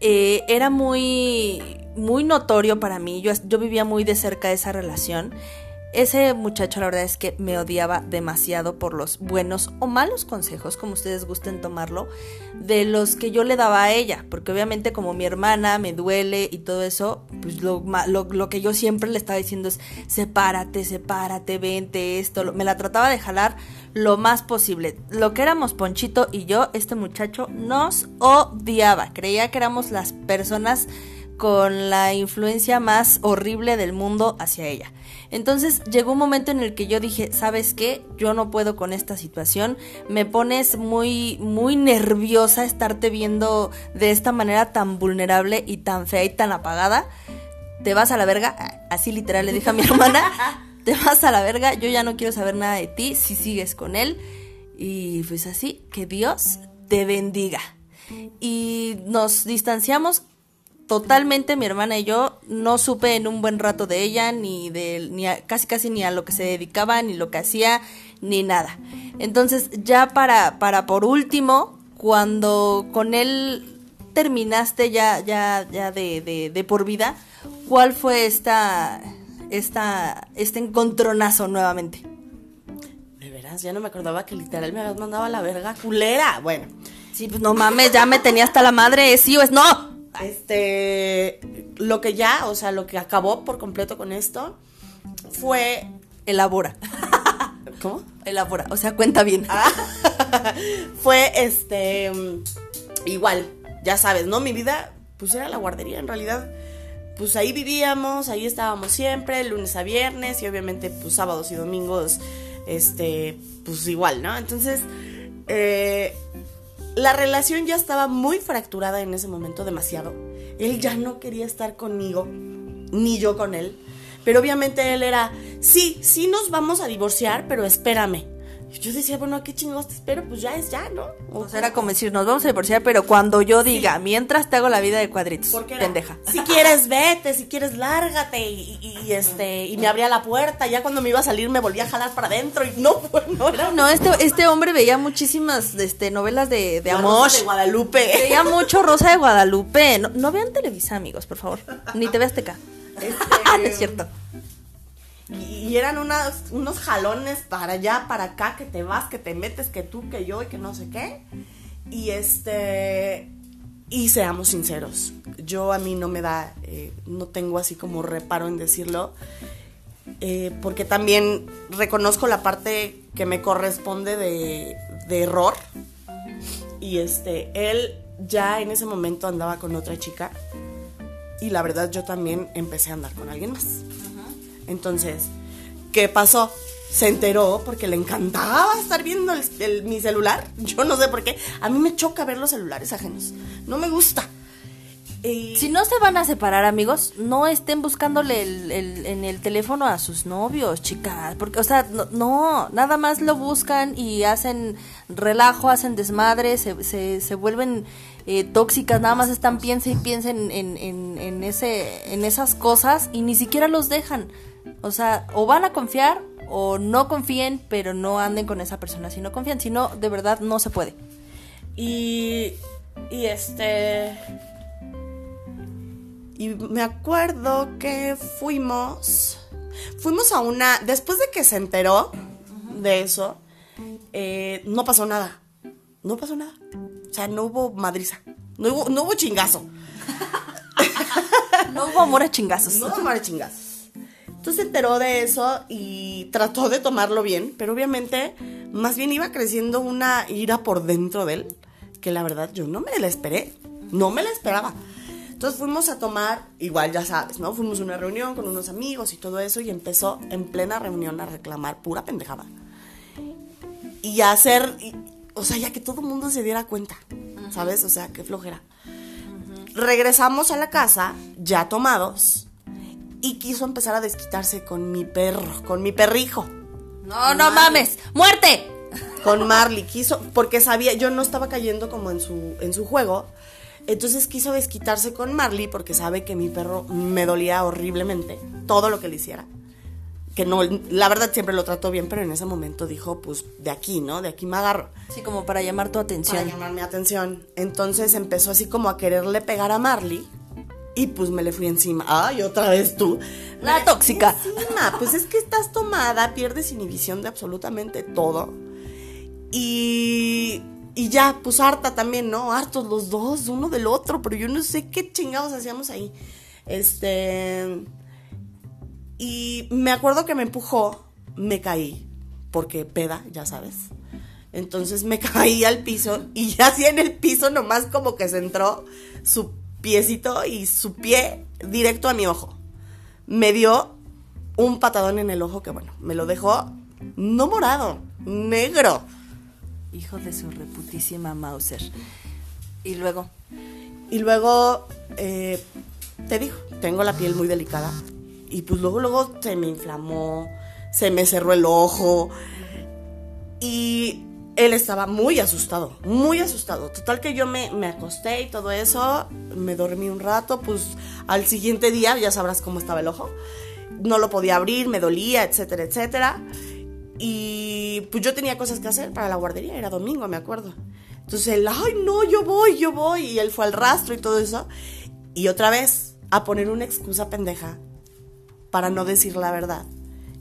eh, era muy muy notorio para mí, yo, yo vivía muy de cerca esa relación. Ese muchacho la verdad es que me odiaba demasiado por los buenos o malos consejos, como ustedes gusten tomarlo, de los que yo le daba a ella, porque obviamente como mi hermana me duele y todo eso, pues lo, lo, que yo siempre le estaba diciendo es sepárate, sepárate, vente, esto, me la trataba de jalar lo más posible. Lo que éramos Ponchito y yo, este muchacho nos odiaba, creía que éramos las personas con la influencia más horrible del mundo hacia ella. Entonces llegó un momento en el que yo dije, ¿sabes qué? Yo no puedo con esta situación. Me pones muy, muy nerviosa estarte viendo de esta manera tan vulnerable y tan fea y tan apagada. Te vas a la verga. Así literal le dije a mi hermana. Te vas a la verga. Yo ya no quiero saber nada de ti si sigues con él. Y pues así, que Dios te bendiga. Y nos distanciamos totalmente mi hermana y yo no supe en un buen rato de ella ni de ni casi casi ni a lo que se dedicaba ni lo que hacía ni nada entonces ya para para por último cuando con él terminaste ya, ya, ya de, de, de por vida, ¿cuál fue esta, esta, este encontronazo nuevamente? De veras, ya no me acordaba que literal me habías mandado a la verga culera. Bueno, Sí, pues no mames, ya me tenía hasta la madre, ¿es sí o es no. Este. Lo que ya, o sea, lo que acabó por completo con esto fue. Elabora, ¿Cómo? elabora, o sea, cuenta bien. fue este. Igual, ya sabes, ¿no? Mi vida, pues era la guardería, en realidad. Pues ahí vivíamos, ahí estábamos siempre, lunes a viernes y obviamente pues sábados y domingos, este, pues igual, ¿no? Entonces, eh, la relación ya estaba muy fracturada en ese momento, demasiado. Él ya no quería estar conmigo, ni yo con él. Pero obviamente él era, sí, sí nos vamos a divorciar, pero espérame. Yo decía, bueno, ¿a qué chingados te espero? Pues ya es ya, ¿no? O sea, era como decir, nos vamos a divorciar, pero cuando yo diga, mientras te hago la vida de cuadritos, Porque era, pendeja. Si quieres, vete, si quieres, lárgate. Y, y- y, este, y me abría la puerta. Ya cuando me iba a salir me volvía a jalar para adentro. Y no, pues no era No, este, este hombre veía muchísimas este, novelas de, de amor. Rosa de Guadalupe. Veía mucho Rosa de Guadalupe. No, no vean Televisa, amigos, por favor. Ni TV Azteca. Este, Ah, no es cierto. Y, eran unas, unos jalones para allá, para acá, que te vas, que te metes, que tú, que yo y que no sé qué. Y este. Y seamos sinceros, yo a mí no me da, eh, no tengo así como reparo en decirlo, eh, porque también reconozco la parte que me corresponde de, de error. Y este, él ya en ese momento andaba con otra chica y la verdad yo también empecé a andar con alguien más. Entonces, ¿qué pasó? Se enteró porque le encantaba estar viendo el- mi celular. Yo no sé por qué. A mí me choca ver los celulares ajenos. No me gusta. Si no se van a separar, amigos, no estén buscándole el- el- en el teléfono a sus novios, chicas. Porque, o sea, no, no, nada más lo buscan y hacen relajo, hacen desmadre, se, se, vuelven eh, tóxicas, nada más están piensa y piensen en, en, en, ese, en esas cosas y ni siquiera los dejan. O sea, o van a confiar o no confíen, pero no anden con esa persona si no confían. Si no, de verdad no se puede. Y, y este... Y me acuerdo que fuimos... Fuimos a una... Después de que se enteró de eso, eh, no pasó nada. No pasó nada. O sea, no hubo madriza. No hubo, no hubo chingazo. No hubo amor a chingazos. No hubo chingazos. Entonces se enteró de eso y trató de tomarlo bien, pero obviamente más bien iba creciendo una ira por dentro de él, que la verdad yo no me la esperé, no me la esperaba. Entonces fuimos a tomar, igual ya sabes, ¿no? Fuimos a una reunión con unos amigos y todo eso y empezó en plena reunión a reclamar pura pendejada. Y a hacer, y- o sea, ya que todo el mundo se diera cuenta, ¿sabes? O sea, qué flojera. Regresamos a la casa, ya tomados, y quiso empezar a desquitarse con mi perro, con mi perrijo. No, no mames. ¡Muerte! con Marley, quiso, porque sabía, yo no estaba cayendo como en su, en su juego, entonces quiso desquitarse con Marley porque sabe que mi perro me dolía horriblemente, todo lo que le hiciera. Que no, la verdad siempre lo trató bien, pero en ese momento dijo, pues de aquí, ¿no? De aquí me agarro. Sí, como para llamar tu Para atención. llamar mi atención. Entonces empezó así como a quererle pegar a Marley. Y pues me le fui encima. Ay, otra vez tú. La Me tóxica. encima. Pues es que estás tomada, pierdes inhibición de absolutamente todo. Y, y ya, pues harta también, ¿no? Hartos los dos, uno del otro, pero yo no sé qué chingados hacíamos ahí. Este. Y me acuerdo que me empujó, me caí, porque peda, ya sabes. Entonces me caí al piso y ya así en el piso nomás como que se entró su piecito y su pie directo a mi ojo. Me dio un patadón en el ojo que bueno, me lo dejó no morado, negro. Hijo de su reputísima Mauser. Y luego, Y luego, eh, te digo, tengo la piel muy delicada. Y pues luego, luego se me inflamó, se me cerró el ojo. Y él estaba muy asustado, muy asustado. Total que yo me, me acosté y todo eso, me dormí un rato, pues al siguiente día ya sabrás cómo estaba el ojo. No lo podía abrir, me dolía, etcétera, etcétera. Y pues yo tenía cosas que hacer para la guardería, era domingo, me acuerdo. Entonces él, ay, no, yo voy, yo voy. Y él fue al rastro y todo eso. Y otra vez, a poner una excusa pendeja para no decir la verdad.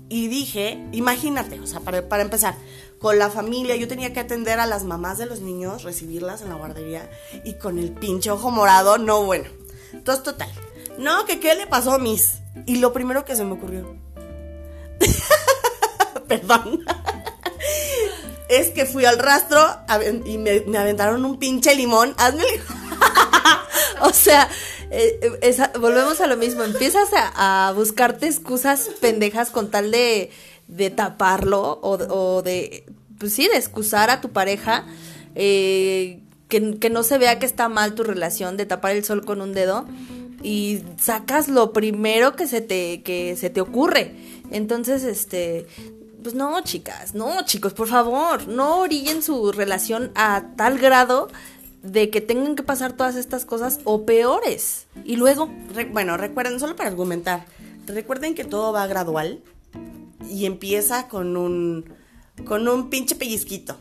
Y dije, imagínate, o sea, para, para empezar, con la familia, yo tenía que atender a las mamás de los niños, recibirlas en la guardería, y con el pinche ojo morado, no, bueno. Entonces, total. No, que qué le pasó a Miss. Y lo primero que se me ocurrió. Perdón. es que fui al rastro y me, aventaron un pinche limón. Hazme el- O sea, eh, eh, volvemos a lo mismo. Empiezas a, a buscarte excusas pendejas con tal de, de taparlo o, o de, pues sí, de excusar a tu pareja. eh, que, que no se vea que está mal tu relación, de tapar el sol con un dedo. Y sacas lo primero que se te, que se te ocurre. Entonces, este. Pues no, chicas, no, chicos, por favor, no orillen su relación a tal grado de que tengan que pasar todas estas cosas o peores. Y luego, bueno, recuerden, solo para argumentar, recuerden que todo va gradual y empieza con un, con un pinche pellizquito.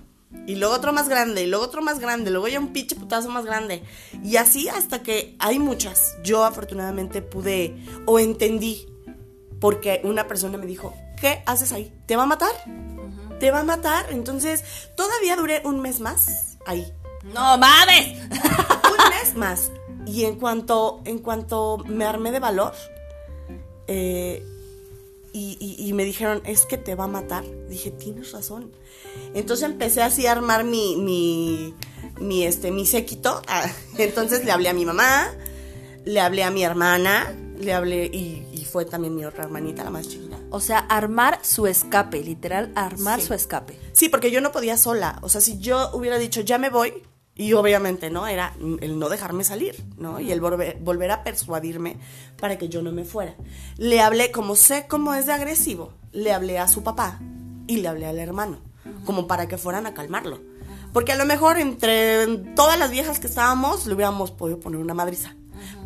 Y luego otro más grande, y luego otro más grande, luego ya un pinche putazo más grande. Y así hasta que hay muchas. Yo afortunadamente pude o entendí porque una persona me dijo, ¿qué haces ahí? ¿Te va a matar? ¿Te va a matar? Entonces, todavía duré un mes más ahí ¡no mames! un mes más. Y en cuanto, en cuanto me armé de valor, eh, y, y- y me dijeron, es que te va a matar, dije, tienes razón. Entonces empecé así a armar mi, mi, mi, este, mi séquito. Ah, Entonces le hablé a mi mamá, le hablé a mi hermana, le hablé, y, y fue también mi otra hermanita, la más chiquita. O sea, armar su escape, literal, armar Sí. su escape. Sí, porque yo no podía sola. O sea, si yo hubiera dicho, ya me voy, y obviamente, ¿no? Era el no dejarme salir, ¿no? Y el volver, a persuadirme para que yo no me fuera. Le hablé, como sé cómo es de agresivo, le hablé a su papá y le hablé al hermano, como para que fueran a calmarlo. Porque a lo mejor entre todas las viejas que estábamos le hubiéramos podido poner una madriza.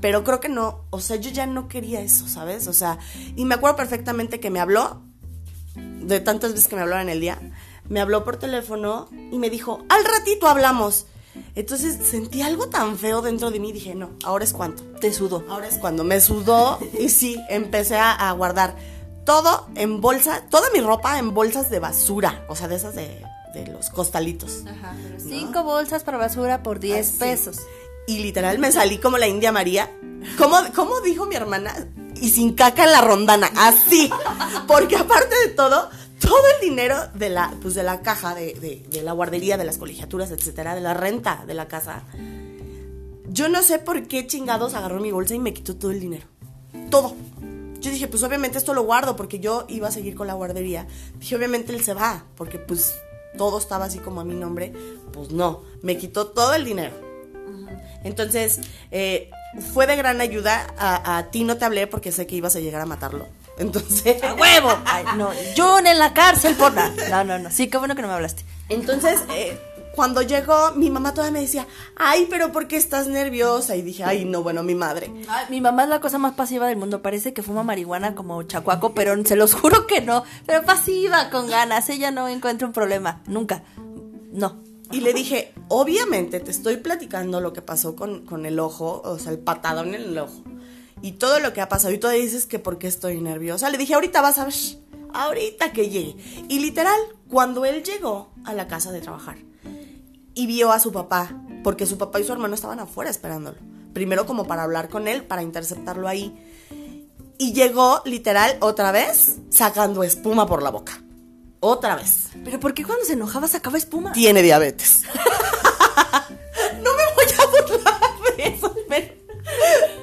Pero creo que no, o sea, yo ya no quería eso, ¿sabes? O sea, y me acuerdo perfectamente que me habló de tantas veces que me hablaba en el día, me habló por teléfono y me dijo, al ratito hablamos. Entonces sentí algo tan feo dentro de mí, dije, no, ahora es cuando. Te sudo. Ahora es cuando me sudó y sí, empecé a, a guardar todo en bolsa, toda mi ropa en bolsas de basura, o sea, de esas de, de los costalitos. Cinco bolsas para basura por 10 Así. pesos. Y literal me salí como la India María. ¿Cómo, cómo dijo mi hermana? Y sin caca en la rondana. Así. Porque aparte de todo, todo el dinero de la, pues de la caja, de, de- la guardería, de las colegiaturas, etcétera, de la renta de la casa. Yo no sé por qué chingados agarró mi bolsa y me quitó todo el dinero. Todo. Yo dije, pues obviamente esto lo guardo porque yo iba a seguir con la guardería. Dije, obviamente él se va porque pues todo estaba así como a mi nombre. Pues no, me quitó todo el dinero. Entonces, eh, fue de gran ayuda. A, a ti no te hablé porque sé que ibas a llegar a matarlo. Entonces, ¡A huevo! Ay, no, Jun en la cárcel por nada. No, no, no. Sí, qué bueno que no me hablaste. entonces eh, cuando llegó, mi mamá todavía me decía, ay, pero ¿por qué estás nerviosa? Y dije, ay, no, bueno, mi madre. Ay, mi mamá es la cosa más pasiva del mundo. Parece que fuma marihuana como chacuaco, pero se los juro que no. Pero pasiva, con ganas. Ella no encuentra un problema. Nunca. No. Y le dije, obviamente te estoy platicando lo que pasó con, con el ojo, o sea, el patadón en el ojo. Y todo lo que ha pasado. Y tú dices que por qué estoy nerviosa. Le dije, ahorita vas a ver. Ahorita que llegue. Y literal, cuando él llegó a la casa de trabajar y vio a su papá, porque su papá y su hermano estaban afuera esperándolo. Primero como para hablar con él, para interceptarlo ahí. Y llegó, literal, otra vez, sacando espuma por la boca. Otra vez. Pero ¿por qué cuando se enojaba sacaba espuma? Tiene diabetes.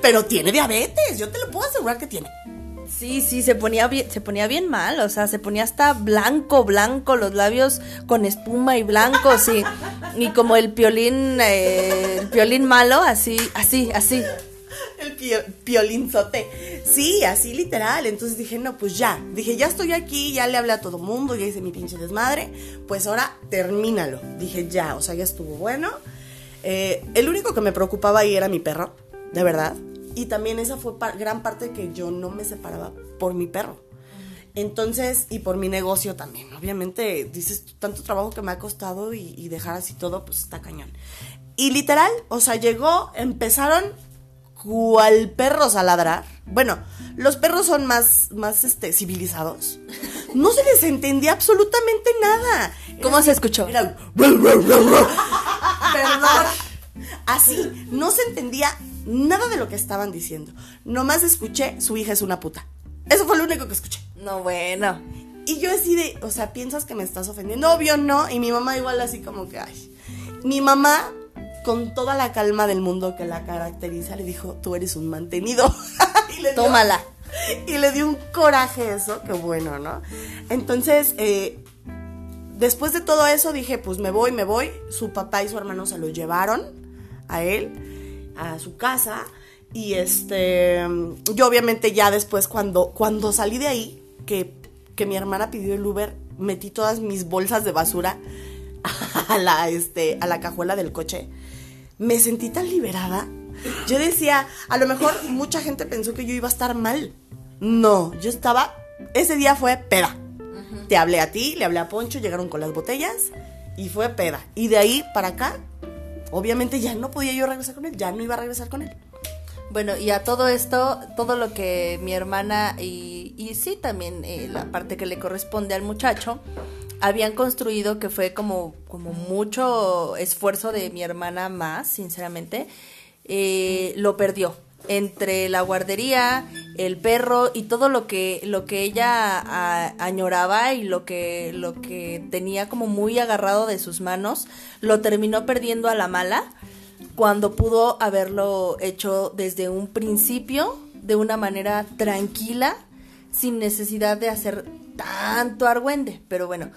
pero tiene diabetes. Yo te lo puedo asegurar que tiene. Sí, sí, se ponía bien, se ponía bien mal, o sea, se ponía hasta blanco, blanco, los labios con espuma y blancos y, y como el piolín, eh, el piolín malo, así, así, así. El pio- piolinzote. Sí, así literal. Entonces dije, no, pues ya. Dije, ya estoy aquí, ya le hablé a todo mundo, ya hice mi pinche desmadre. Pues ahora termínalo. Dije, ya, o sea, ya estuvo bueno. Eh, el único que me preocupaba ahí era mi perro, de verdad. Y también esa fue gran parte que yo no me separaba por mi perro. Entonces, y por mi negocio también, obviamente, dices, tanto trabajo que me ha costado y, y dejar así todo, pues está cañón. Y literal, o sea, llegó, empezaron cual perros a ladrar. Bueno, los perros son más, más este, civilizados. No se les entendía absolutamente nada. ¿Cómo se escuchó? Era Perdón. Así, no se entendía nada de lo que estaban diciendo. Nomás escuché, su hija es una puta. Eso fue lo único que escuché. No, bueno. Y yo así de, o sea, piensas que me estás ofendiendo. Obvio, no. Y mi mamá igual así como que, ay. Mi mamá, con toda la calma del mundo que la caracteriza, le dijo, tú eres un mantenido. y le dio- Tómala. y le dio un coraje eso, qué bueno, ¿no? Entonces, eh, después de todo eso dije, pues me voy, me voy. Su papá y su hermano se lo llevaron a él, a su casa. Y este, yo obviamente ya después cuando, cuando salí de ahí, que, que mi hermana pidió el Uber, metí todas mis bolsas de basura a la, este, a la cajuela del coche. Me sentí tan liberada. Yo decía, a lo mejor mucha gente pensó que yo iba a estar mal. No, yo estaba, ese día fue peda. Te hablé a ti, le hablé a Poncho, llegaron con las botellas y fue peda. Y de ahí para acá, obviamente ya no podía yo regresar con él, ya no iba a regresar con él. Bueno, y a todo esto, todo lo que mi hermana y, y sí también eh, la parte que le corresponde al muchacho, habían construido que fue como, como mucho esfuerzo de mi hermana más, sinceramente, eh, lo perdió. Entre la guardería, el perro y todo lo que, lo que ella añoraba y lo que, lo que tenía como muy agarrado de sus manos, lo terminó perdiendo a la mala cuando pudo haberlo hecho desde un principio, de una manera tranquila, sin necesidad de hacer tanto argüende. Pero bueno,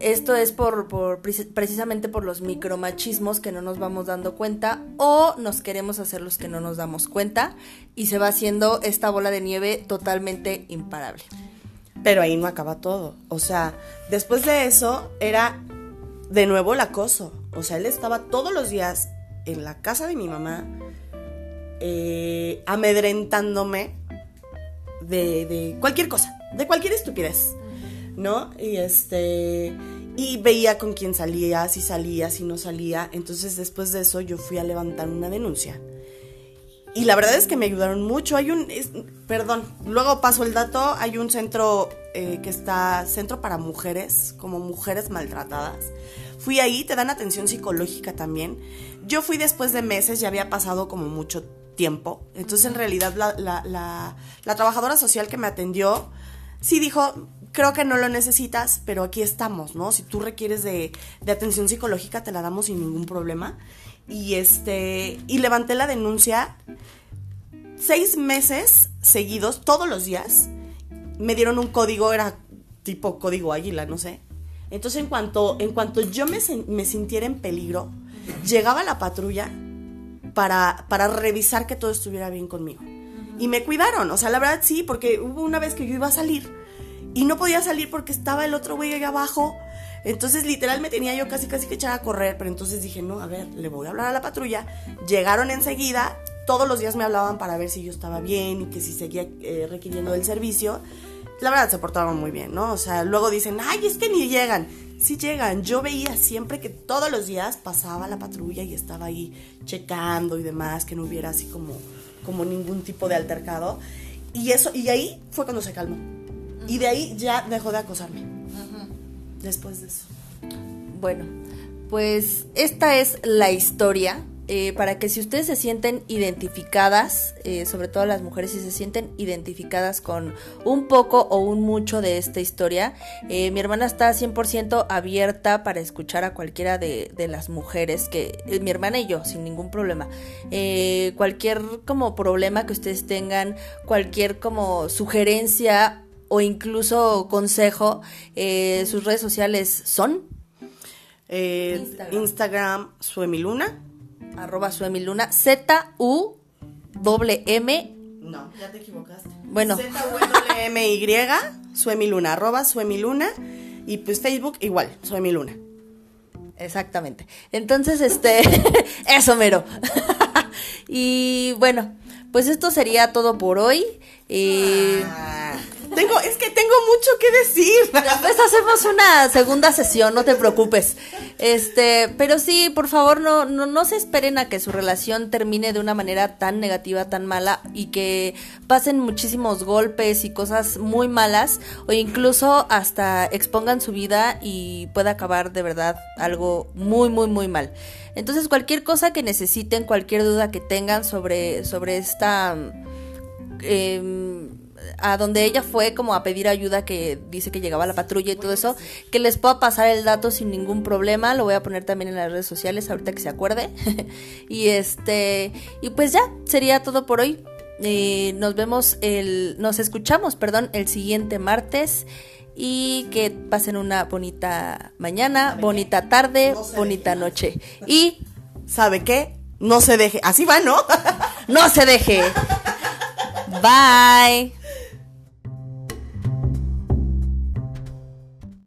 esto es por, por preci- precisamente por los micromachismos que no nos vamos dando cuenta o nos queremos hacer los que no nos damos cuenta y se va haciendo esta bola de nieve totalmente imparable. Pero ahí no acaba todo. O sea, después de eso era de nuevo el acoso. O sea, él estaba todos los días en la casa de mi mamá, eh, amedrentándome de cualquier cosa, de cualquier estupidez, ¿no? Y este. Y veía con quién salía, si salía, si no salía. Entonces, después de eso, yo fui a levantar una denuncia. Y la verdad es que me ayudaron mucho. Hay un, es- perdón, luego paso el dato. Hay un centro eh, que está, centro para mujeres, como mujeres maltratadas. Fui ahí, te dan atención psicológica también. Yo fui después de meses, ya había pasado como mucho tiempo. Entonces, en realidad, la, la, la, la trabajadora social que me atendió, sí dijo, creo que no lo necesitas, pero aquí estamos, ¿no? Si tú requieres de, de atención psicológica, te la damos sin ningún problema. Y este, y levanté la denuncia seis meses seguidos, todos los días, me dieron un código, era tipo código águila, no sé. Entonces, en cuanto, en cuanto yo me, me sintiera en peligro, llegaba la patrulla para, para revisar que todo estuviera bien conmigo. Y me cuidaron, o sea, la verdad sí, porque hubo una vez que yo iba a salir y no podía salir porque estaba el otro güey ahí abajo. Entonces, literal, me tenía yo casi casi que echar a correr, pero entonces dije, no, a ver, le voy a hablar a la patrulla. Llegaron enseguida, todos los días me hablaban para ver si yo estaba bien y que si seguía eh, requiriendo del servicio. La verdad, se portaron muy bien, ¿no? O sea, luego dicen, ay, es que ni llegan. Sí llegan. Yo veía siempre que todos los días pasaba la patrulla y estaba ahí checando y demás, que no hubiera así como, como ningún tipo de altercado. Y eso, y ahí fue cuando se calmó. Y de ahí ya dejó de acosarme. Después de eso. Bueno, pues esta es la historia. eh, para que si ustedes se sienten identificadas, eh, sobre todo las mujeres, si se sienten identificadas con un poco o un mucho de esta historia, eh, mi hermana está 100% abierta para escuchar a cualquiera de, de las mujeres, que mi hermana y yo, sin ningún problema. Cualquier como problema que ustedes tengan, cualquier como sugerencia o incluso consejo, eh, sus redes sociales son Eh, Instagram. Instagram, Suemiluna. arroba suemiluna, Z-U-M, No, ya te equivocaste. Bueno. Z-U-M-Y, Suemiluna, arroba Suemiluna. Y pues Facebook igual, Suemiluna. exactamente. Entonces, este, eso mero. y bueno, pues esto sería todo por hoy. Eh, Ah, tengo, es que tengo mucho que decir. Después hacemos una segunda sesión, no te preocupes. Este, pero sí, por favor, no, no, no se esperen a que su relación termine de una manera tan negativa, tan mala y que pasen muchísimos golpes y cosas muy malas o incluso hasta expongan su vida y pueda acabar de verdad algo muy, muy, muy mal. Entonces, cualquier cosa que necesiten, cualquier duda que tengan sobre, sobre esta... Em, a donde ella fue como a pedir ayuda que dice que llegaba la patrulla y todo eso, que les pueda pasar el dato sin ningún problema, lo voy a poner también en las redes sociales ahorita que se acuerde. y este, y pues ya, sería todo por hoy. Eh, nos vemos el, nos escuchamos, perdón, el siguiente martes y que pasen una bonita mañana, bonita tarde, bonita noche. Y, ¿sabe qué? No se deje, así va, ¿no? no se deje. Bye.